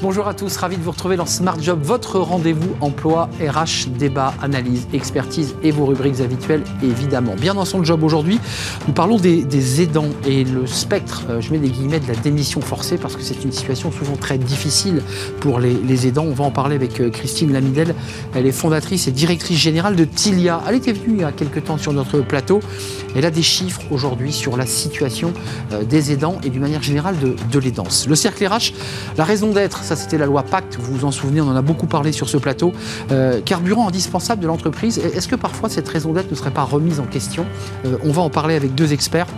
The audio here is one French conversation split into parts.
Bonjour à tous, ravi de vous retrouver dans Smart Job, votre rendez-vous emploi, RH, débat, analyse, expertise et vos rubriques habituelles évidemment. Bien dans son job aujourd'hui, nous parlons des, aidants et le spectre, euh, je mets des guillemets, de la démission forcée parce que c'est une situation souvent très difficile pour les, aidants. On va en parler avec euh, Christine Lamidel, elle est fondatrice et directrice générale de Tilia. Elle était venue il y a quelques temps sur notre plateau. Elle a des chiffres aujourd'hui sur la situation euh, des aidants et d'une manière générale de, de l'aidance. Le cercle RH, la raison d'être, ça c'était la loi Pacte, vous vous en souvenez, on en a beaucoup parlé sur ce plateau. Euh, carburant indispensable de l'entreprise, est-ce que parfois cette raison d'être ne serait pas remise en question euh, On va en parler avec deux experts.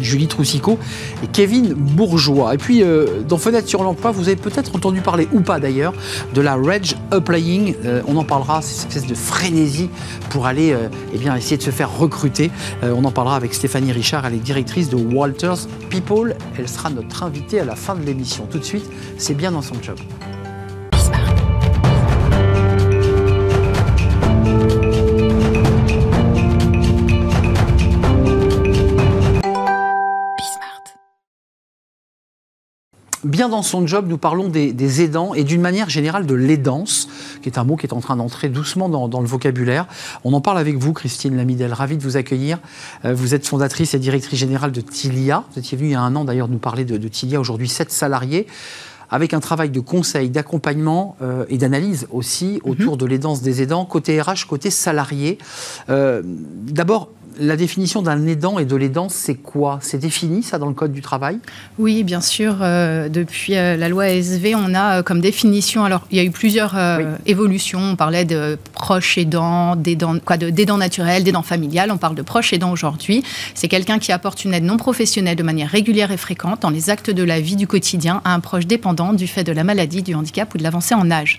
Julie Troussicot et Kevin Bourgeois. Et puis, euh, dans Fenêtre sur l'emploi, vous avez peut-être entendu parler, ou pas d'ailleurs, de la Reg Applying. on en parlera, c'est cette espèce de frénésie pour aller eh bien, essayer de se faire recruter. on en parlera avec Stéphanie Richard, elle est directrice de Walters People. Elle sera notre invitée à la fin de l'émission. Tout de suite, c'est bien dans son job. Bien dans son job, nous parlons des, aidants et d'une manière générale de l'aidance, qui est un mot qui est en train d'entrer doucement dans, le vocabulaire. On en parle avec vous, Christine Lamidel. Ravi de vous accueillir. Euh, vous êtes fondatrice et directrice générale de Tilia. Vous étiez venue il y a un an d'ailleurs nous parler de, Tilia. Aujourd'hui, sept salariés avec un travail de conseil, d'accompagnement euh, et d'analyse aussi mhm. autour de l'aidance des aidants, côté RH, côté salarié. Euh, d'abord, la définition d'un aidant et de l'aidance, c'est quoi? C'est défini, ça, dans le Code du travail? Oui, bien sûr. Euh, depuis euh, la loi ASV, on a euh, comme définition, alors il y a eu plusieurs évolutions. On parlait de proche aidant, d'aidant, quoi, d'aidant naturel, d'aidant familial. On parle de proche aidant aujourd'hui. C'est quelqu'un qui apporte une aide non professionnelle de manière régulière et fréquente dans les actes de la vie du quotidien à un proche dépendant du fait de la maladie, du handicap ou de l'avancée en âge.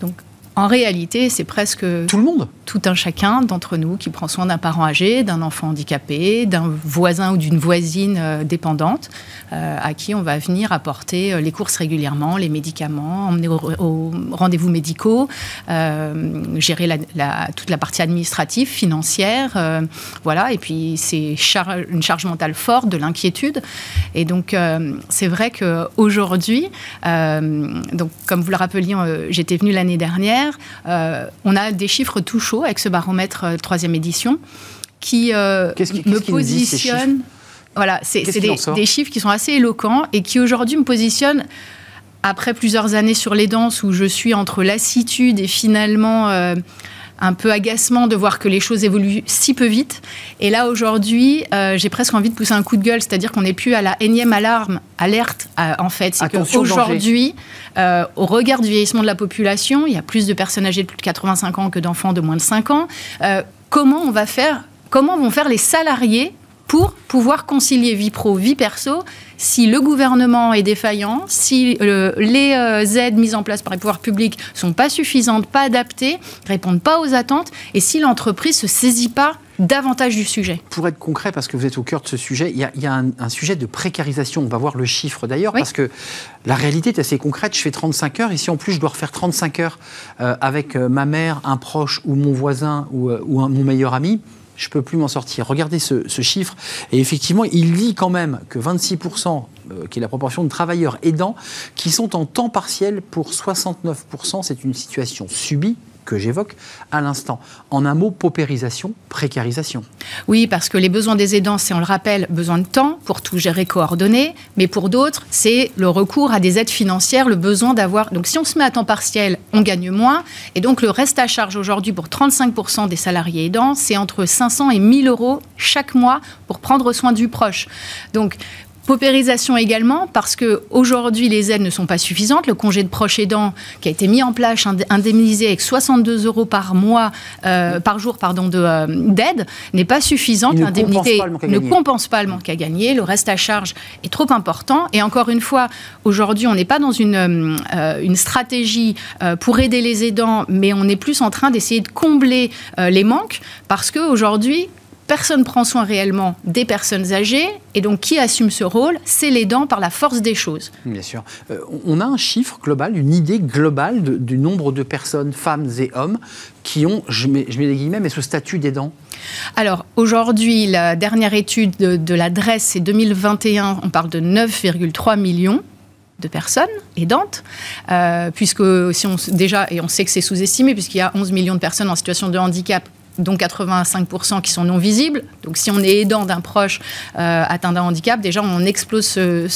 Donc, en réalité, c'est presque tout le monde, tout un chacun d'entre nous qui prend soin d'un parent âgé, d'un enfant handicapé, d'un voisin ou d'une voisine euh, dépendante, euh, à qui on va venir apporter euh, les courses régulièrement, les médicaments, emmener aux rendez-vous médicaux, gérer la, toute la partie administrative, financière, voilà. Et puis c'est une charge mentale forte, de l'inquiétude. Et donc c'est vrai qu'aujourd'hui, donc comme vous le rappeliez, j'étais venue l'année dernière euh, on a des chiffres tout chauds avec ce baromètre euh, troisième édition qui, euh, me positionnent. Voilà, c'est des, chiffres qui sont assez éloquents et qui aujourd'hui me positionnent après plusieurs années sur les danses où je suis entre lassitude et finalement un peu agacement de voir que les choses évoluent si peu vite. Et là, aujourd'hui, euh, j'ai presque envie de pousser un coup de gueule, c'est-à-dire qu'on n'est plus à la énième alarme, alerte, euh, en fait. C'est qu'aujourd'hui, euh, au regard du vieillissement de la population, il y a plus de personnes âgées de plus de 85 ans que d'enfants de moins de 5 ans. comment on va faire Comment vont faire les salariés pour pouvoir concilier vie pro, vie perso, si le gouvernement est défaillant, si euh, les euh, aides mises en place par les pouvoirs publics sont pas suffisantes, pas adaptées, répondent pas aux attentes, et si l'entreprise se saisit pas davantage du sujet. Pour être concret, parce que vous êtes au cœur de ce sujet, il y a, un, sujet de précarisation. On va voir le chiffre d'ailleurs, parce que la réalité est assez concrète. Je fais 35 heures, et si en plus je dois refaire 35 heures euh, avec ma mère, un proche ou mon voisin ou, mon meilleur ami, je ne peux plus m'en sortir. Regardez ce, chiffre. Et effectivement, il dit quand même que 26%, euh, qui est la proportion de travailleurs aidants, qui sont en temps partiel pour 69%. C'est une situation subie que j'évoque à l'instant. En un mot, paupérisation, précarisation. Oui, parce que les besoins des aidants, c'est, on le rappelle, besoin de temps pour tout gérer coordonné, mais pour d'autres, c'est le recours à des aides financières, le besoin d'avoir... Donc si on se met à temps partiel, on gagne moins, et donc le reste à charge aujourd'hui pour 35% des salariés aidants, c'est entre 500 et 1000 euros chaque mois pour prendre soin du proche. Donc Paupérisation également, parce qu'aujourd'hui, les aides ne sont pas suffisantes. Le congé de proche aidant, qui a été mis en place, indemnisé avec 62 euros par mois, euh, par jour, pardon, euh, d'aide, n'est pas suffisante. L'indemnité ne compense pas le manque à gagner. Le reste à charge est trop important. Et encore une fois, aujourd'hui, on n'est pas dans une, euh, une stratégie pour aider les aidants, mais on est plus en train d'essayer de combler les manques, parce qu'aujourd'hui, personne prend soin réellement des personnes âgées. Et donc, qui assume ce rôle C'est l'aidant par la force des choses. Bien sûr. Euh, on a un chiffre global, une idée globale du nombre de personnes, femmes et hommes, qui ont, je mets, je mets des guillemets, mais ce statut d'aidant Alors, aujourd'hui, la dernière étude de, de l'adresse, c'est 2021, on parle de 9,3 millions de personnes aidantes, euh, puisque si on, déjà, et on sait que c'est sous-estimé, puisqu'il y a 11 millions de personnes en situation de handicap dont 85% qui sont non visibles. Donc si on est aidant d'un proche euh, atteint d'un handicap, déjà on explose ce,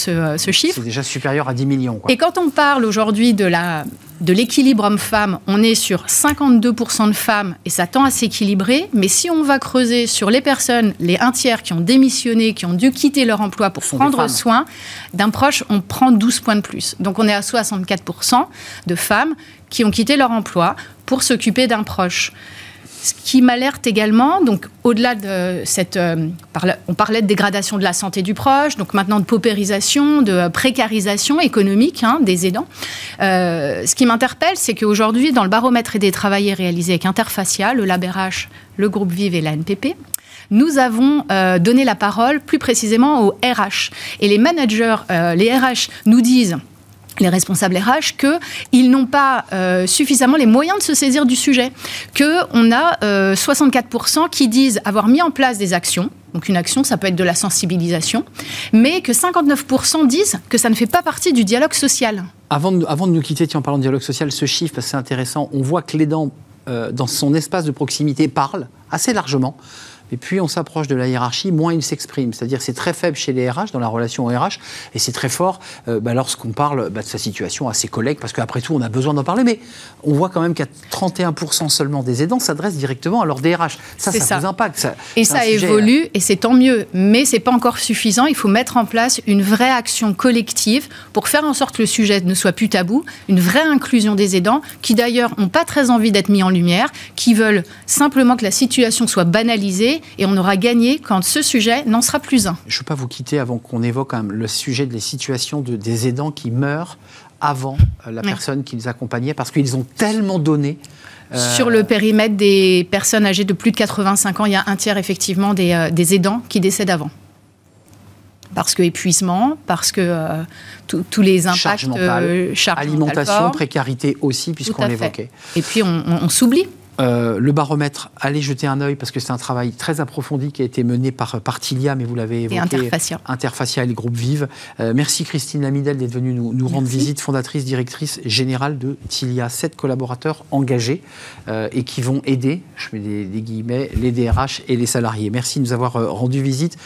chiffre. C'est déjà supérieur à 10 millions. Et quand on parle aujourd'hui de la de l'équilibre homme-femme, on est sur 52% de femmes et ça tend à s'équilibrer. Mais si on va creuser sur les personnes, les un tiers qui ont démissionné, qui ont dû quitter leur emploi pour prendre soin d'un proche, on prend 12 points de plus. Donc on est à 64% de femmes qui ont quitté leur emploi pour s'occuper d'un proche. Ce qui m'alerte également, donc au-delà de cette, euh, on parlait de dégradation de la santé du proche, donc maintenant de paupérisation, de précarisation économique hein, des aidants. Euh, ce qui m'interpelle, c'est qu'aujourd'hui, dans le baromètre des travailleurs réalisé avec Interfacia, le LabRH, le groupe Vive et la NPP, nous avons euh, donné la parole plus précisément aux RH. Et les managers, les RH nous disent les responsables RH qu'ils n'ont pas euh, suffisamment les moyens de se saisir du sujet, qu'on a 64% euh, qui disent avoir mis en place des actions, donc une action, ça peut être de la sensibilisation, mais que 59% disent que ça ne fait pas partie du dialogue social. Avant de, nous quitter, en parlant de dialogue social, ce chiffre, c'est intéressant, on voit que l'aidant, euh, dans son espace de proximité, parle assez largement. Et puis on s'approche de la hiérarchie, moins il s'exprime. C'est-à-dire c'est très faible chez les RH, dans la relation au RH, et c'est très fort euh, bah, lorsqu'on parle bah, de sa situation à ses collègues, parce qu'après tout, on a besoin d'en parler. Mais on voit quand même qu'à 31% seulement des aidants s'adressent directement à leur DRH. Ça, ça, ça, vous impacte. et ça évolue, et c'est tant mieux. Mais c'est pas encore suffisant. Il faut mettre en place une vraie action collective pour faire en sorte que le sujet ne soit plus tabou, une vraie inclusion des aidants, qui d'ailleurs n'ont pas très envie d'être mis en lumière, qui veulent simplement que la situation soit banalisée et on aura gagné quand ce sujet n'en sera plus un. Je ne veux pas vous quitter avant qu'on évoque quand même le sujet des situations de, des aidants qui meurent avant euh, la personne qui les accompagnait parce qu'ils ont tellement donné. Euh, Sur le périmètre des personnes âgées de plus de 85 ans, il y a un tiers effectivement des, euh, aidants qui décèdent avant parce que épuisement, parce que tous les impacts, charge alimentation, précarité aussi, puisqu'on l'évoquait. Et puis on s'oublie. Euh, le baromètre, allez jeter un œil parce que c'est un travail très approfondi qui a été mené par, par Tilia, mais vous l'avez évoqué. Et Interfacia. Interfacia et le groupe Vive. Euh, merci Christine Lamidel d'être venue nous, rendre visite, fondatrice, directrice générale de Tilia. Sept collaborateurs engagés euh, et qui vont aider, je mets des, guillemets, les DRH et les salariés. Merci de nous avoir rendu visite.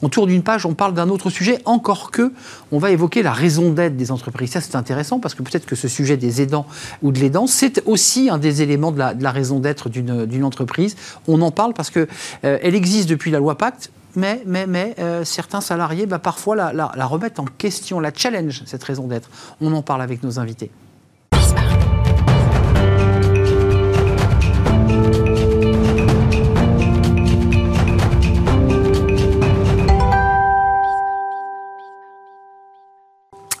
On tourne d'une page, on parle d'un autre sujet, encore que on va évoquer la raison d'être des entreprises. Ça, c'est intéressant parce que peut-être que ce sujet des aidants ou de l'aidant, c'est aussi un des éléments de la, raison d'être d'une entreprise. On en parle parce qu'elle euh, existe depuis la loi Pacte, mais, mais, mais euh, certains salariés, bah, parfois, la, la remettent en question, la challenge, cette raison d'être. On en parle avec nos invités.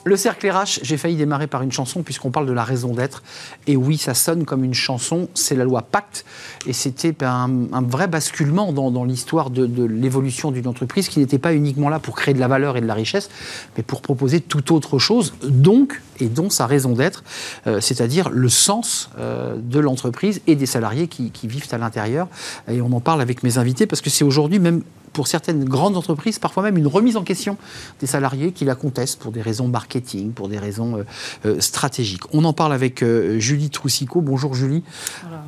Le cercle RH, j'ai failli démarrer par une chanson puisqu'on parle de la raison d'être. Et oui, ça sonne comme une chanson, c'est la loi Pacte. Et c'était un, vrai basculement dans, l'histoire de, l'évolution d'une entreprise qui n'était pas uniquement là pour créer de la valeur et de la richesse, mais pour proposer toute autre chose, donc, et dont sa raison d'être, euh, c'est-à-dire le sens euh, de l'entreprise et des salariés qui, qui vivent à l'intérieur. Et on en parle avec mes invités parce que c'est aujourd'hui même pour certaines grandes entreprises, parfois même une remise en question des salariés qui la contestent pour des raisons marketing, pour des raisons euh, stratégiques. On en parle avec Julie Troussicot. Bonjour Julie.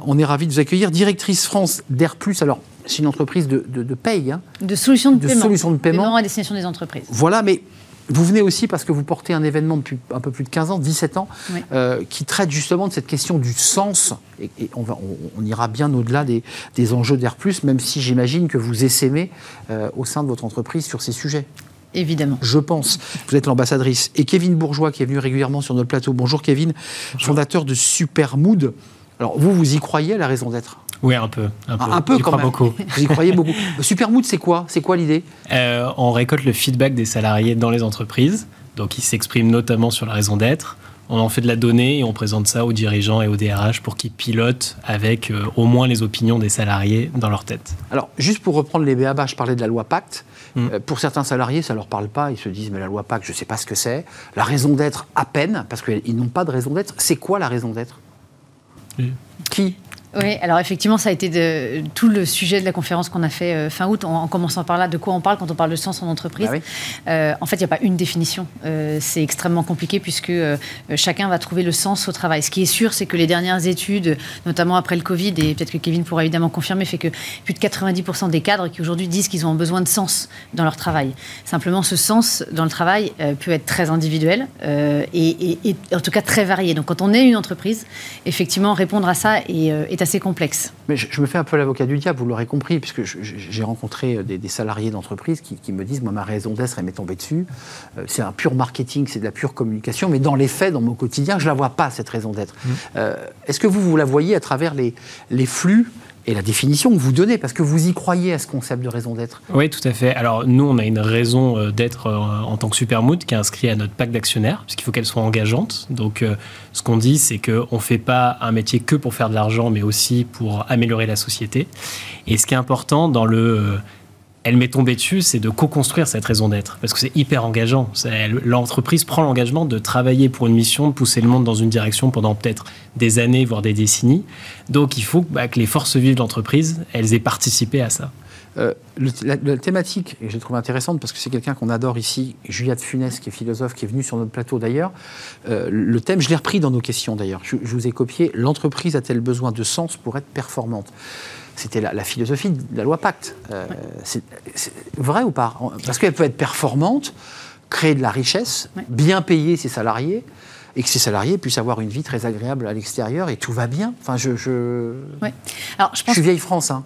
On est ravi de vous accueillir. Directrice France d'Air Plus. Alors, c'est une entreprise de, de, paye. Hein. de solutions de, de paiement. Solutions de paiement. à destination des entreprises. Voilà, mais vous venez aussi parce que vous portez un événement depuis un peu plus de 15 ans, 17 ans, euh, qui traite justement de cette question du sens. Et, on, va, on, ira bien au-delà des, enjeux d'Air+, même si j'imagine que vous essaimez euh, au sein de votre entreprise sur ces sujets. Évidemment. Je pense. Vous êtes l'ambassadrice. Et Kevin Bourgeois, qui est venu régulièrement sur notre plateau. Bonjour Kevin, fondateur de Supermood. Alors vous, vous y croyez à la raison d'être? Oui, un peu. Un peu, un peu quand même. beaucoup. Vous y croyez beaucoup. Supermood, c'est quoi? C'est quoi l'idée? Euh, On récolte le feedback des salariés dans les entreprises. Donc, ils s'expriment notamment sur la raison d'être. On en fait de la donnée et on présente ça aux dirigeants et aux DRH pour qu'ils pilotent avec euh, au moins les opinions des salariés dans leur tête. Alors, juste pour reprendre les BABA, je parlais de la loi Pacte. Mm. Euh, pour certains salariés, ça ne leur parle pas. Ils se disent, mais la loi Pacte, je ne sais pas ce que c'est. La raison d'être, à peine, parce qu'ils n'ont pas de raison d'être. C'est quoi la raison d'être? Qui? Oui, alors effectivement, ça a été de, tout le sujet de la conférence qu'on a fait euh, fin août, en, commençant par là, de quoi on parle quand on parle de sens en entreprise. Ah euh, en fait, il n'y a pas une définition. Euh, c'est extrêmement compliqué puisque chacun va trouver le sens au travail. Ce qui est sûr, c'est que les dernières études, notamment après le Covid, et peut-être que Kevin pourra évidemment confirmer, fait que plus de 90% des cadres qui aujourd'hui disent qu'ils ont besoin de sens dans leur travail. Simplement, ce sens dans le travail peut être très individuel et, et, en tout cas très varié. Donc quand on est une entreprise, effectivement, répondre à ça est assez complexe. Mais je, me fais un peu l'avocat du diable, vous l'aurez compris, puisque j'ai rencontré des, salariés d'entreprise qui, me disent, moi, ma raison d'être, elle m'est tombée dessus. Euh, c'est un pur marketing, c'est de la pure communication, mais dans les faits, dans mon quotidien, je ne la vois pas, cette raison d'être. Mmh. Euh, est-ce que vous, vous la voyez à travers les, les flux et la définition que vous donnez, parce que vous y croyez à ce concept de raison d'être. Oui, tout à fait. Alors nous, on a une raison euh, d'être euh, en tant que Supermood qui est inscrite à notre pacte d'actionnaires, puisqu'il faut qu'elle soit engageante. Donc euh, ce qu'on dit, c'est qu'on ne fait pas un métier que pour faire de l'argent, mais aussi pour améliorer la société. Et ce qui est important dans le elle m'est tombée dessus, c'est de co-construire cette raison d'être, parce que c'est hyper engageant. L'entreprise prend l'engagement de travailler pour une mission, de pousser le monde dans une direction pendant peut-être des années, voire des décennies. Donc il faut bah, que les forces vives de l'entreprise, elles aient participé à ça. Euh, la, thématique, et je la trouve intéressante parce que c'est quelqu'un qu'on adore ici, Juliette Funès, qui est philosophe, qui est venu sur notre plateau d'ailleurs. Euh, le thème, je l'ai repris dans nos questions d'ailleurs. Je vous ai copié L'entreprise a-t-elle besoin de sens pour être performante? C'était la, philosophie de la loi Pacte. Euh, c'est vrai ou pas Parce qu'elle peut être performante, créer de la richesse, bien payer ses salariés, et que ces salariés puissent avoir une vie très agréable à l'extérieur et tout va bien. Enfin, je, je... Alors, je, pense je suis vieille France. Hein.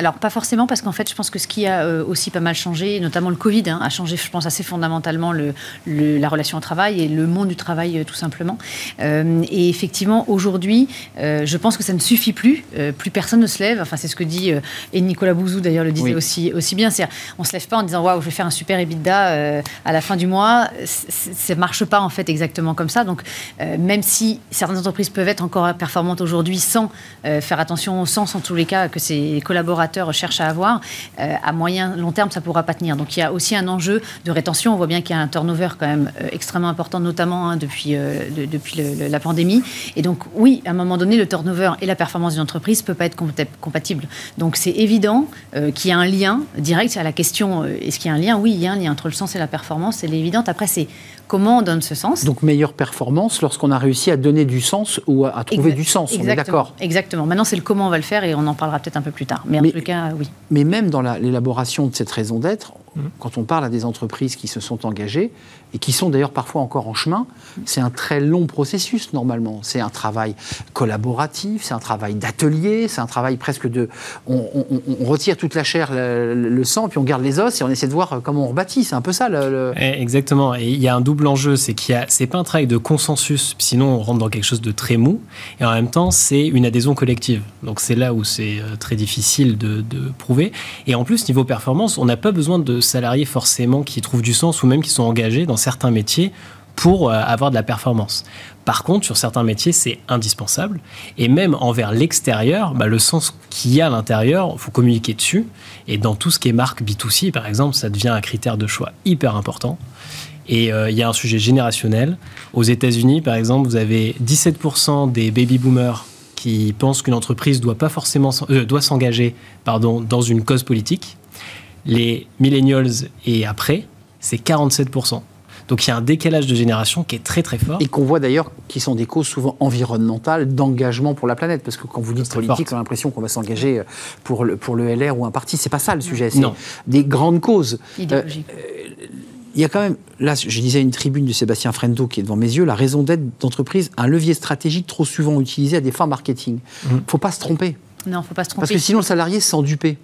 Alors pas forcément parce qu'en fait je pense que ce qui a euh, aussi pas mal changé, notamment le Covid, hein, a changé je pense assez fondamentalement le, la relation au travail et le monde du travail euh, tout simplement. Euh, et effectivement aujourd'hui je pense que ça ne suffit plus, plus personne ne se lève, enfin c'est ce que dit et Nicolas Bouzou d'ailleurs le disait aussi, aussi bien, c'est on se lève pas en disant waouh je vais faire un super EBITDA à la fin du mois, ça marche pas en fait exactement comme ça. Donc même si certaines entreprises peuvent être encore performantes aujourd'hui sans faire attention au sens en tous les cas que ces collaborateurs cherchent à avoir, euh, à moyen, long terme, ça ne pourra pas tenir. Donc il y a aussi un enjeu de rétention. On voit bien qu'il y a un turnover quand même euh, extrêmement important, notamment hein, depuis, euh, depuis la pandémie. Et donc oui, à un moment donné, le turnover et la performance d'une entreprise ne peuvent pas être compatibles. Donc c'est évident qu'il y a un lien direct à la question est-ce qu'il y a un lien? Oui, il y a un lien entre le sens et la performance, c'est évident. Après, c'est comment on donne ce sens. Donc meilleure performance lorsqu'on a réussi à donner du sens ou à, trouver du sens, on est d'accord Exactement. Maintenant, c'est le comment on va le faire et on en parlera peut-être un peu plus tard. Mais, en tout cas, oui. Mais même dans l'élaboration de cette raison d'être, quand on parle à des entreprises qui se sont engagées, et qui sont d'ailleurs parfois encore en chemin, c'est un très long processus normalement. C'est un travail collaboratif, c'est un travail d'atelier, c'est un travail presque de... On, retire toute la chair, le, sang, puis on garde les os et on essaie de voir comment on rebâtit. C'est un peu ça. Eh, Exactement. Et il y a un double enjeu, c'est qu'il y a... C'est pas un travail de consensus, sinon on rentre dans quelque chose de très mou. Et en même temps, c'est une adhésion collective. Donc c'est là où c'est euh, très difficile de prouver. Et en plus, niveau performance, on n'a pas besoin de salariés forcément qui trouvent du sens ou même qui sont engagés dans certains métiers pour euh, avoir de la performance. Par contre, sur certains métiers, c'est indispensable. Et même envers l'extérieur, bah, le sens qu'il y a à l'intérieur, il faut communiquer dessus. Et dans tout ce qui est marque B2C, par exemple, ça devient un critère de choix hyper important. Et euh, il y a un sujet générationnel. Aux États-Unis, par exemple, vous avez 17% des baby boomers qui pensent qu'une entreprise doit euh, s'engager dans une cause politique. Les millennials et après, c'est 47%. Donc il y a un décalage de génération qui est très très fort. Et qu'on voit d'ailleurs qui sont des causes souvent environnementales, d'engagement pour la planète. Parce que quand vous dites politique, on a l'impression qu'on va s'engager pour le, pour le LR ou un parti. C'est pas ça le sujet. C'est des grandes causes. Euh, il y a quand même, là, je disais une tribune de Sébastien Frendo qui est devant mes yeux, la raison d'être d'entreprise, un levier stratégique trop souvent utilisé à des fins marketing. Il mmh. ne faut pas se tromper. Non, faut pas se tromper. Parce que sinon, le salarié se sent dupé.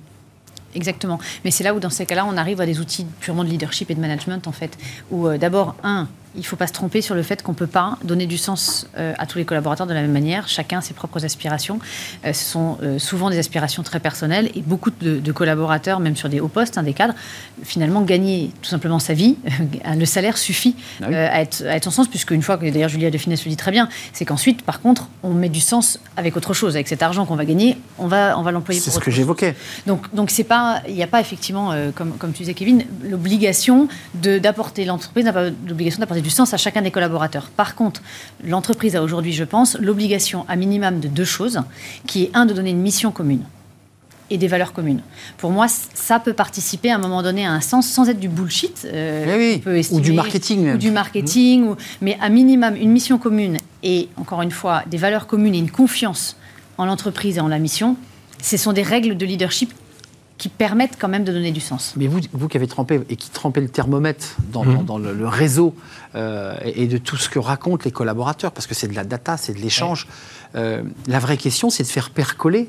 Exactement. Mais c'est là où, dans ces cas-là, on arrive à des outils purement de leadership et de management, en fait, où euh, d'abord, un, il ne faut pas se tromper sur le fait qu'on ne peut pas donner du sens euh, à tous les collaborateurs de la même manière. Chacun a ses propres aspirations. Euh, ce sont euh, souvent des aspirations très personnelles et beaucoup de, collaborateurs, même sur des hauts postes, hein, des cadres, finalement gagner tout simplement sa vie. le salaire suffit ah à, être, à, être, en sens, puisque une fois que d'ailleurs Julia de Finesse le dit très bien, c'est qu'ensuite, par contre, on met du sens avec autre chose. Avec cet argent qu'on va gagner, on va, on va l'employer pour C'est ce que j'évoquais. Donc, donc c'est pas, il n'y a pas effectivement, comme, comme tu disais Kevin, l'obligation d'apporter, l'entreprise n'a pas l'obligation d'apporter du sens à chacun des collaborateurs. Par contre, l'entreprise a aujourd'hui, je pense, l'obligation à minimum de deux choses, qui est un, de donner une mission commune et des valeurs communes. Pour moi, ça peut participer à un moment donné à un sens sans être du bullshit. Euh, eh ou du marketing. Ou du marketing. mais à minimum, une mission commune et, encore une fois, des valeurs communes et une confiance en l'entreprise et en la mission, ce sont des règles de leadership qui permettent quand même de donner du sens. Mais vous, vous qui avez trempé et qui trempez le thermomètre dans, mmh. le, réseau euh, et de tout ce que racontent les collaborateurs, parce que c'est de la data, c'est de l'échange, euh, la vraie question, c'est de faire percoler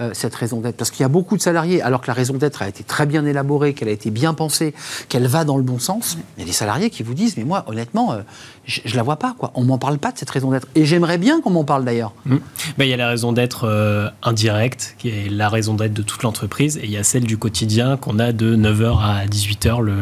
euh, cette raison d'être Parce qu'il y a beaucoup de salariés, alors que la raison d'être a été très bien élaborée, qu'elle a été bien pensée, qu'elle va dans le bon sens, il y a des salariés qui vous disent, mais moi, honnêtement, euh, je ne la vois pas. Quoi. On ne m'en parle pas de cette raison d'être. Et j'aimerais bien qu'on m'en parle d'ailleurs. Mmh. Ben, il y a la raison d'être euh, indirecte, qui est la raison d'être de toute l'entreprise, et il y a celle du quotidien qu'on a de 9h à 18h le,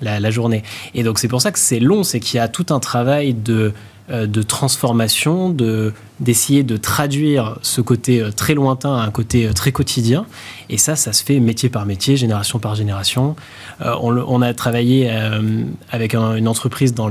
la, la journée. Et donc c'est pour ça que c'est long, c'est qu'il y a tout un travail de de transformation, de, d'essayer de traduire ce côté euh, très lointain à un côté euh, très quotidien. Et ça, ça se fait métier par métier, génération par génération. on, a travaillé avec une entreprise dans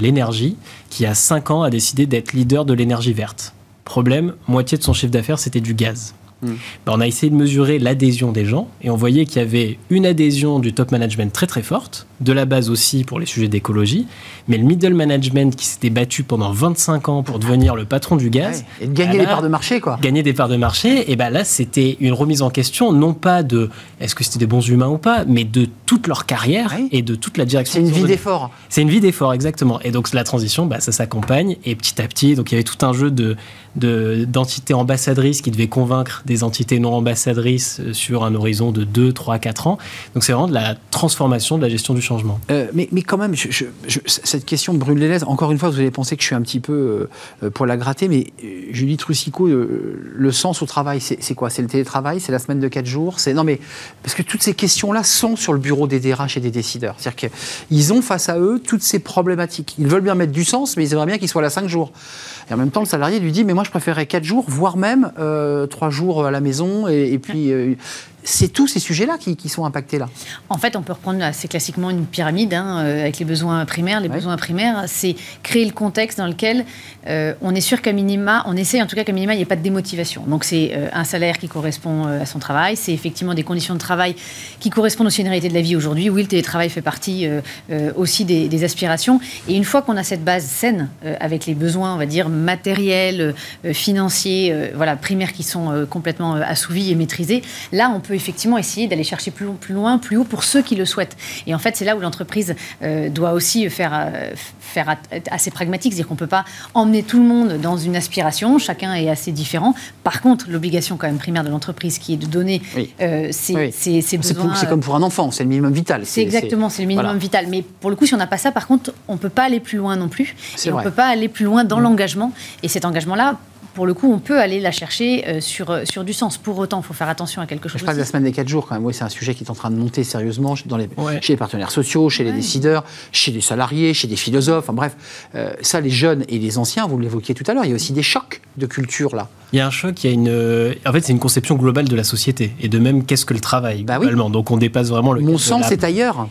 l'énergie qui, a 5 ans, a décidé d'être leader de l'énergie verte. Problème, moitié de son chiffre d'affaires, c'était du gaz. Ben, on a essayé de mesurer l'adhésion des gens et on voyait qu'il y avait une adhésion du top management très très forte, de la base aussi pour les sujets d'écologie, mais le middle management qui s'était battu pendant 25 ans pour devenir le patron du gaz. et de gagner des parts de marché, quoi. Gagner des parts de marché, et ben là, c'était une remise en question, non pas de est-ce que c'était des bons humains ou pas, mais de toute leur carrière et de toute la direction. C'est une vie d'effort. C'est une vie d'effort, exactement. Et donc, la transition, bah, ça s'accompagne, et petit à petit, donc il y avait tout un jeu de d'entités ambassadrices qui devaient convaincre des entités non ambassadrices sur un horizon de 2, 3, 4 ans. Donc c'est vraiment de la transformation de la gestion du changement. Euh, mais, mais, quand même, cette question brûle les lèvres. Encore une fois, vous allez penser que je suis un petit peu euh, pour la gratter, mais euh, Julie Trussico, euh, le sens au travail, c'est quoi? C'est le télétravail? C'est la semaine de 4 jours? Non, mais parce que toutes ces questions-là sont sur le bureau des DRH et des décideurs. C'est-à-dire qu'ils ont face à eux toutes ces problématiques. Ils veulent bien mettre du sens, mais ils aimeraient bien qu'ils soient là 5 jours. Et en même temps, le salarié lui dit, mais moi, je préférerais 4 jours, voire même 3 jours à la maison, et, et puis c'est tous ces sujets-là qui, sont impactés là. En fait, on peut reprendre assez classiquement une pyramide hein, euh, avec les besoins primaires. Les besoins primaires, c'est créer le contexte dans lequel euh, on est sûr qu'à minima, on essaie en tout cas qu'à minima, il n'y ait pas de démotivation. Donc c'est euh, un salaire qui correspond à son travail, c'est effectivement des conditions de travail qui correspondent aussi à une réalité de la vie aujourd'hui. Oui, le télétravail fait partie aussi des, aspirations. Et une fois qu'on a cette base saine avec les besoins, on va dire matériels, financiers, voilà, primaires qui sont complètement assouvis et maîtrisés, là on peut effectivement essayer d'aller chercher plus, plus, loin, plus haut pour ceux qui le souhaitent. Et en fait, c'est là où l'entreprise euh, doit aussi faire, euh, faire assez pragmatique, c'est-à-dire qu'on ne peut pas emmener tout le monde dans une aspiration, chacun est assez différent. Par contre, l'obligation quand même primaire de l'entreprise qui est de donner euh, ses, besoins... C'est comme pour un enfant, c'est le minimum vital. C'est exactement, c'est le minimum vital. Mais pour le coup, si on n'a pas ça, par contre, on ne peut pas aller plus loin non plus. Et on ne peut pas aller plus loin dans mm. l'engagement. Et cet engagement-là, pour le coup, on peut aller la chercher euh, sur, euh, sur du sens. Pour autant, il faut faire attention à quelque chose. Je parle de la semaine des 4 jours quand même. Oui, c'est un sujet qui est en train de monter sérieusement dans les, chez les partenaires sociaux, chez les décideurs, chez les salariés, chez des philosophes. En bref, euh, ça, les jeunes et les anciens, vous l'évoquiez tout à l'heure, il y a aussi des chocs de culture là. Il y a un choc, il y a une. En fait, c'est une conception globale de la société et de même qu'est-ce que le travail bah globalement. Donc on dépasse vraiment le. Mon sens est ailleurs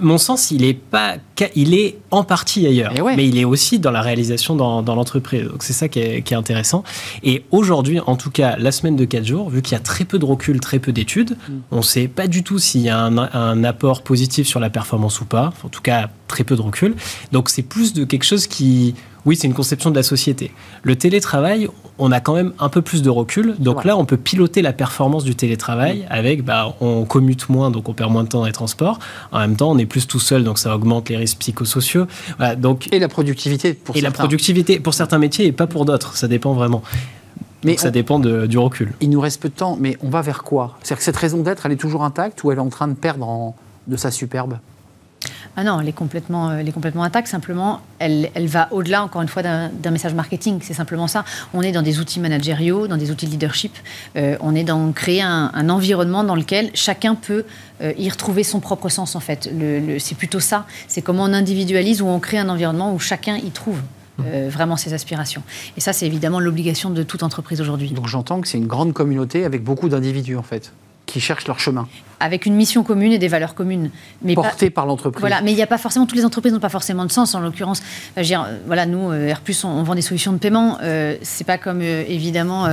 mon sens, il est pas, il est en partie ailleurs, eh mais il est aussi dans la réalisation dans, l'entreprise. Donc c'est ça qui est, intéressant. Et aujourd'hui, en tout cas, la semaine de 4 jours, vu qu'il y a très peu de recul, très peu d'études, mm. on ne sait pas du tout s'il y a un, un, apport positif sur la performance ou pas. En tout cas, très peu de recul. Donc c'est plus de quelque chose qui, oui, c'est une conception de la société. Le télétravail, on a quand même un peu plus de recul. Donc là, on peut piloter la performance du télétravail avec, bah, on commute moins, donc on perd moins de temps dans les transports. En même temps, on est plus tout seul, donc ça augmente les risques psychosociaux. donc, et la productivité pour Et la productivité pour certains métiers et pas pour d'autres. Ça dépend vraiment. Mais ça dépend du recul. Il nous reste peu de temps, mais on va vers quoi? C'est-à-dire que cette raison d'être, elle est toujours intacte ou elle est en train de perdre de sa superbe? Ah non, elle est complètement, elle est complètement intacte. Simplement, elle, elle va au-delà, encore une fois, d'un message marketing. C'est simplement ça. On est dans des outils managériaux, dans des outils de leadership. Euh, on est dans créer un, environnement dans lequel chacun peut euh, y retrouver son propre sens, en fait. Le, c'est plutôt ça. C'est comment on individualise ou on crée un environnement où chacun y trouve. Euh, vraiment ses aspirations. Et ça, c'est évidemment l'obligation de toute entreprise aujourd'hui. Donc j'entends que c'est une grande communauté avec beaucoup d'individus, en fait qui cherchent leur chemin. avec une mission commune et des valeurs communes. Mais Portées par l'entreprise. Voilà, mais il n'y a pas forcément, toutes les entreprises n'ont pas forcément de sens. En l'occurrence, voilà, nous, Air on, on, vend des solutions de paiement. c'est pas comme, évidemment,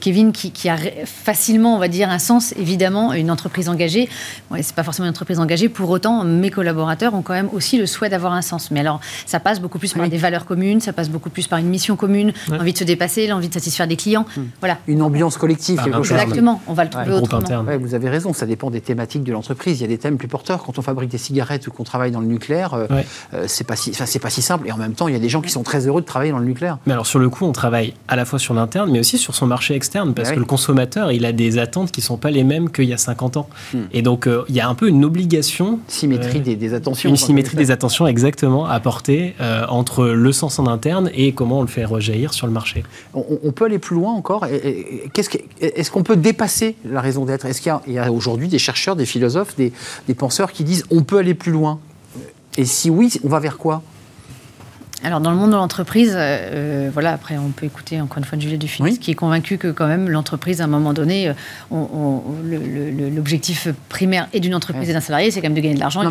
Kevin qui, qui, a facilement, on va dire, un sens, évidemment, une entreprise engagée. Bon, c'est pas forcément une entreprise engagée. Pour autant, mes collaborateurs ont quand même aussi le souhait d'avoir un sens. Mais alors, ça passe beaucoup plus par des valeurs communes, ça passe beaucoup plus par une mission commune, l'envie de se dépasser, l'envie de satisfaire des clients. Hmm. Voilà. Une ambiance collective, quelque chose. Exactement, on va le trouver autrement. Vous avez raison, ça dépend des thématiques de l'entreprise. Il y a des thèmes plus porteurs. Quand on fabrique des cigarettes ou qu'on travaille dans le nucléaire, euh, euh, c'est pas, si, pas si simple. Et en même temps, il y a des gens qui sont très heureux de travailler dans le nucléaire. Mais alors, sur le coup, on travaille à la fois sur l'interne, mais aussi sur son marché externe, parce que le consommateur, il a des attentes qui ne sont pas les mêmes qu'il y a 50 ans. Hmm. Et donc, euh, il y a un peu une obligation. Symétrie des, attentions. Une symétrie des attentions, exactement, à apporter entre le sens en interne et comment on le fait rejaillir sur le marché. On, peut aller plus loin encore. Est-ce qu'on peut dépasser la raison d'être? Qu'il y a, aujourd'hui des chercheurs, des philosophes, des, penseurs qui disent on peut aller plus loin Et si oui, on va vers quoi? Alors dans le monde de l'entreprise, euh, voilà, après on peut écouter encore une fois Juliette Dufinis, qui est convaincu que quand même l'entreprise, à un moment donné, euh, l'objectif primaire et d'une entreprise et d'un salarié, c'est quand même de gagner de l'argent.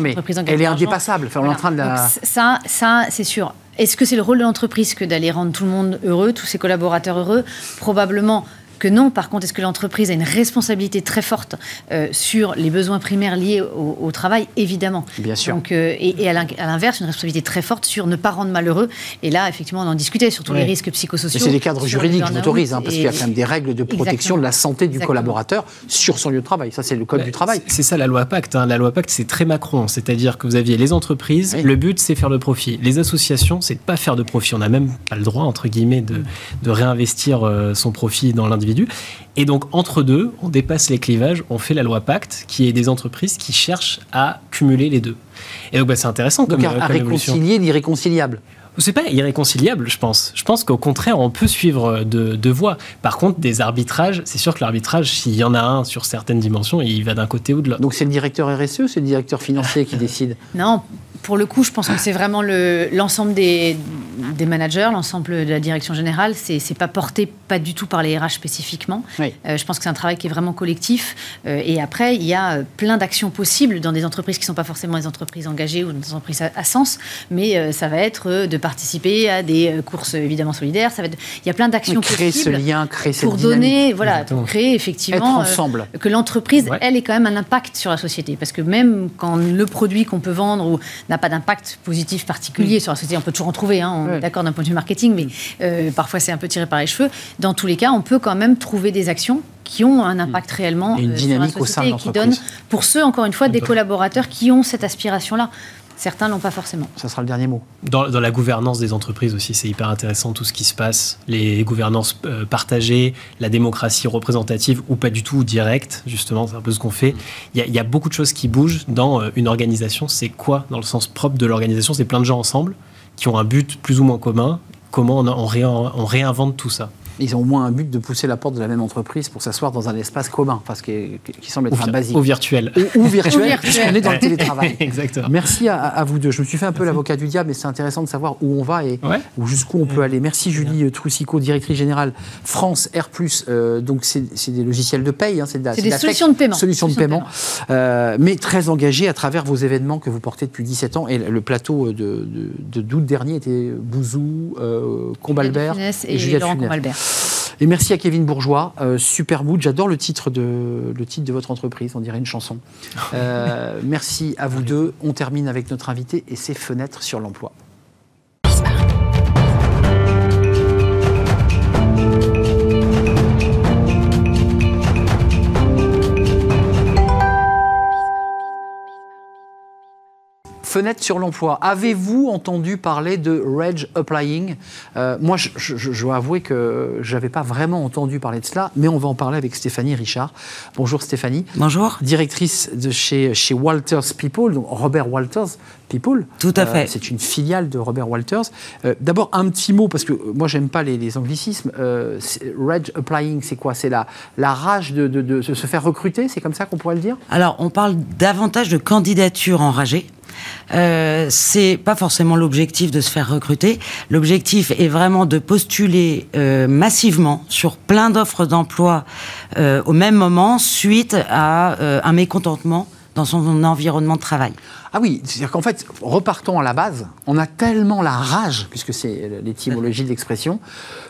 Elle est indépassable. Enfin, en train de ça, ça c'est sûr. Est-ce que c'est le rôle de l'entreprise que d'aller rendre tout le monde heureux, tous ses collaborateurs heureux? Probablement que non. Par contre, est-ce que l'entreprise a une responsabilité très forte euh, sur les besoins primaires liés au, travail? Évidemment. Bien sûr. Donc, euh, et, à l'inverse, une responsabilité très forte sur ne pas rendre malheureux. Et là, effectivement, on en discutait sur tous les risques psychosociaux. C'est des cadres juridiques qui autorisent, hein, parce qu'il y a quand même des règles de protection de la santé du collaborateur sur son lieu de travail. Ça, c'est le code du travail. C'est ça la loi Pacte. Hein. La loi Pacte, c'est très Macron. C'est-à-dire que vous aviez les entreprises, le but, c'est faire le profit. Les associations, c'est de pas faire de profit. On n'a même pas le droit, entre guillemets, de, de réinvestir euh, son profit dans l'individu et donc, entre deux, on dépasse les clivages, on fait la loi Pacte, qui est des entreprises qui cherchent à cumuler les deux. Et donc, bah, c'est intéressant donc comme, à, à réconcilier l'irréconciliable. C'est pas irréconciliable, je pense. Je pense qu'au contraire, on peut suivre deux de voies. Par contre, des arbitrages, c'est sûr que l'arbitrage, s'il y en a un sur certaines dimensions, il va d'un côté ou de l'autre. Donc c'est le directeur RSE ou c'est le directeur financier qui décide? Non, pour le coup, je pense que c'est vraiment l'ensemble des, des, managers, l'ensemble de la direction générale. C'est n'est pas porté pas du tout par les RH spécifiquement. Euh, je pense que c'est un travail qui est vraiment collectif. Euh, et après, il y a euh, plein d'actions possibles dans des entreprises qui ne sont pas forcément des entreprises engagées ou des entreprises à, sens, mais ça va être de participer à des courses évidemment solidaires. Ça va il y a plein d'actions possibles. Créer ce lien, créer cette pour donner, voilà, pour créer effectivement ensemble. que l'entreprise, elle, ait quand même un impact sur la société. Parce que même quand le produit qu'on peut vendre ou n'a pas d'impact positif particulier mm. sur la société. On peut toujours en trouver, hein, on est d'accord d'un point de vue marketing, mais euh, parfois c'est un peu tiré par les cheveux. Dans tous les cas, on peut quand même trouver des actions qui ont un impact mm. réellement une dynamique euh, sur la société et qui donnent, pour ceux, encore une fois, des collaborateurs qui ont cette aspiration-là. Certains l'ont pas forcément. Ça sera le dernier mot. Dans, la gouvernance des entreprises aussi, c'est hyper intéressant tout ce qui se passe. Les gouvernances euh, partagées, la démocratie représentative ou pas du tout, directe, justement, c'est un peu ce qu'on fait. Il y, a beaucoup de choses qui bougent dans euh, une organisation. C'est quoi, dans le sens propre de l'organisation? C'est plein de gens ensemble qui ont un but plus ou moins commun. Comment on réinvente tout ça? Ils ont au moins un but de pousser la porte de la même entreprise pour s'asseoir dans un espace commun, enfin, ce qui, semble être un basique. Ou virtuel. Ou, virtuel, puisqu'on est dans le télétravail. Exactement. Merci à, vous deux. Je me suis fait un peu l'avocat du diable, mais c'est intéressant de savoir où on va et jusqu'où on peut aller. Merci Julie Troussico, directrice générale France R+. Euh, donc c'est des logiciels de paye, hein, c'est des solutions de paiement. Solutions de paiement, euh, mais très engagée à travers vos événements que vous portez depuis 17 ans. Et le plateau de, d'août dernier était Bouzou, euh, Combalbert et, et Juliette Combalbert. Et merci à Kevin Bourgeois, euh, super mood. J'adore le titre de le titre de votre entreprise, on dirait une chanson. Euh, merci à vous deux. On termine avec notre invité et ses fenêtres sur l'emploi. Fenêtre sur l'emploi. Avez-vous entendu parler de Reg Applying? Euh, Moi, je, dois avouer que je n'avais pas vraiment entendu parler de cela, mais on va en parler avec Stéphanie Richard. Bonjour Stéphanie. Bonjour. Directrice de chez, chez Walters People, donc Robert Walters People. Tout à fait. Euh, c'est une filiale de Robert Walters. Euh, d'abord, un petit mot, parce que moi, j'aime pas les, anglicismes. Reg Applying, c'est quoi? C'est la, la rage de, de se faire recruter C'est comme ça qu'on pourrait le dire? Alors, on parle davantage de candidature enragée. Euh, c'est pas forcément l'objectif de se faire recruter. L'objectif est vraiment de postuler euh, massivement sur plein d'offres d'emploi euh, au même moment suite à un mécontentement dans son environnement de travail. Ah oui, c'est-à-dire qu'en fait, repartons à la base, on a tellement la rage, puisque c'est l'étymologie de l'expression,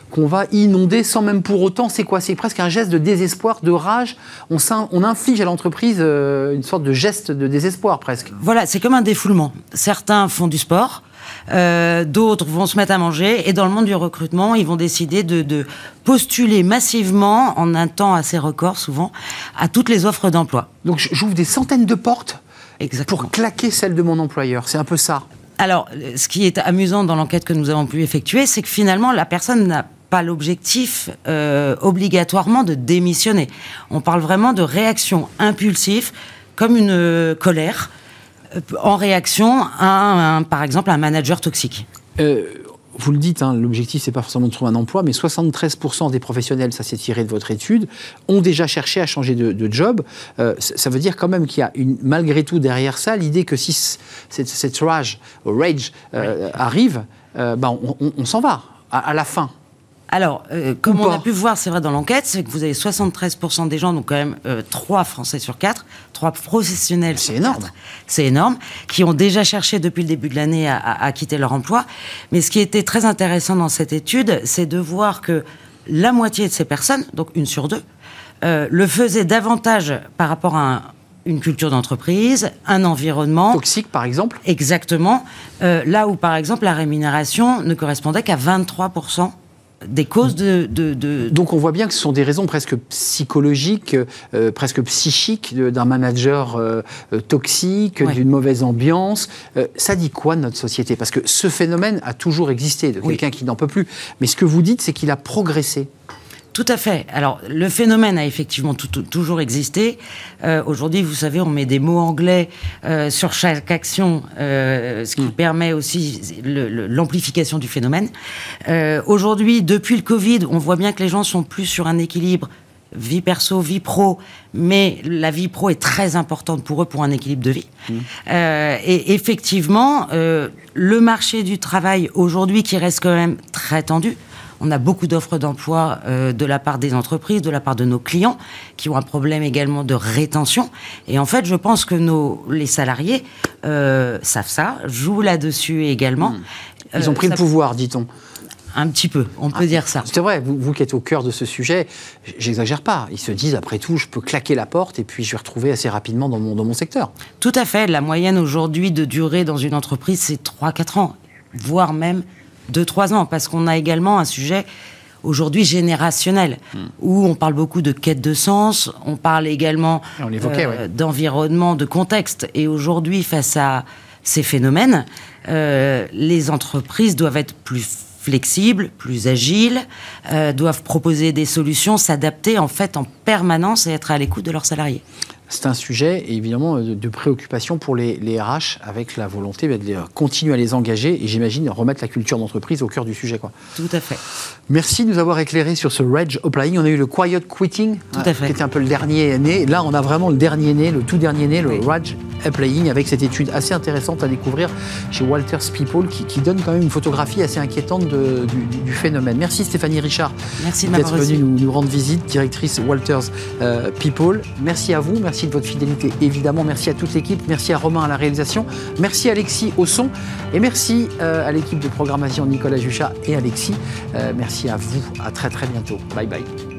qu'on va inonder sans même pour autant, c'est quoi? C'est presque un geste de désespoir, de rage. On, on inflige à l'entreprise euh, une sorte de geste de désespoir presque. Voilà, c'est comme un défoulement. Certains font du sport, euh, d'autres vont se mettre à manger, et dans le monde du recrutement, ils vont décider de, de postuler massivement, en un temps assez record souvent, à toutes les offres d'emploi. Donc j'ouvre des centaines de portes pour claquer celle de mon employeur. C'est un peu ça. Alors, ce qui est amusant dans l'enquête que nous avons pu effectuer, c'est que finalement, la personne n'a pas l'objectif euh, obligatoirement de démissionner. On parle vraiment de réaction impulsive, comme une euh, colère, en réaction à, par exemple, un manager toxique vous le dites, hein, l'objectif, c'est pas forcément de trouver un emploi, mais 73% des professionnels, ça s'est tiré de votre étude, ont déjà cherché à changer de, job. Euh, ça veut dire quand même qu'il y a une, malgré tout derrière ça l'idée que si cette, rage, rage euh, arrive, euh, ben on, s'en va à la fin. Alors, euh, comme on a pu voir, c'est vrai dans l'enquête, c'est que vous avez 73% des gens, donc quand même euh, 3 Français sur 4, 3 professionnels. C'est énorme. C'est énorme, qui ont déjà cherché depuis le début de l'année à, quitter leur emploi. Mais ce qui était très intéressant dans cette étude, c'est de voir que la moitié de ces personnes, donc une sur deux, euh, le faisaient davantage par rapport à une culture d'entreprise, un environnement. Toxique, par exemple Exactement. Euh, là où, par exemple, la rémunération ne correspondait qu'à 23% des causes de, Donc on voit bien que ce sont des raisons presque psychologiques, euh, presque psychiques d'un manager euh, euh, toxique, d'une mauvaise ambiance. ça dit quoi de notre société? Parce que ce phénomène a toujours existé, de quelqu'un qui n'en peut plus. Mais ce que vous dites, c'est qu'il a progressé. Tout à fait. Alors, le phénomène a effectivement toujours existé. Euh, aujourd'hui, vous savez, on met des mots anglais euh, sur chaque action, euh, ce qui hmm. permet aussi l'amplification du phénomène. Aujourd'hui, depuis le Covid, on voit bien que les gens sont plus sur un équilibre vie perso, vie pro, mais la vie pro est très importante pour eux pour un équilibre de vie. Hmm. et effectivement, le marché du travail aujourd'hui qui reste quand même très tendu, on a beaucoup d'offres d'emploi euh, de la part des entreprises, de la part de nos clients, qui ont un problème également de rétention. Et en fait, je pense que nos, les salariés euh, savent ça, jouent là-dessus également. Hmm. Ils ont pris le euh, pouvoir, dit-on. Un petit peu, on peut ah, dire ça. C'est vrai, vous, qui êtes au cœur de ce sujet, j'exagère pas. Ils se disent, après tout, je peux claquer la porte et puis je vais retrouver assez rapidement dans mon, dans mon secteur. Tout à fait. La moyenne aujourd'hui de durée dans une entreprise, c'est 3-4 ans, voire même deux, trois ans, parce qu'on a également un sujet aujourd'hui générationnel, hmm. où on parle beaucoup de quête de sens, on parle également euh, d'environnement, de contexte. Et aujourd'hui, face à ces phénomènes, euh, les entreprises doivent être plus flexibles, plus agiles, euh, doivent proposer des solutions, s'adapter en fait en permanence et être à l'écoute de leurs salariés c'est un sujet évidemment de, préoccupation pour les, RH avec la volonté bah, de continuer à les engager et j'imagine remettre la culture d'entreprise au cœur du sujet. Quoi. Tout à fait. Merci de nous avoir éclairé sur ce Reg Applying. On a eu le Quiet Quitting, tout à fait. qui était un peu le dernier né. Là, on a vraiment le dernier né, le tout dernier né, le oui. Reg Applying, avec cette étude assez intéressante à découvrir chez Walters People qui, donne quand même une photographie assez inquiétante du, phénomène. Merci Stéphanie Richard d'être venue nous, rendre visite, directrice Walters euh, People. Merci à vous, merci de votre fidélité, évidemment. Merci à toute l'équipe. Merci à Romain à la réalisation. Merci Alexis au son. Et merci euh, à l'équipe de programmation Nicolas Juchat et Alexis. Euh, merci à vous. À très très bientôt. Bye bye.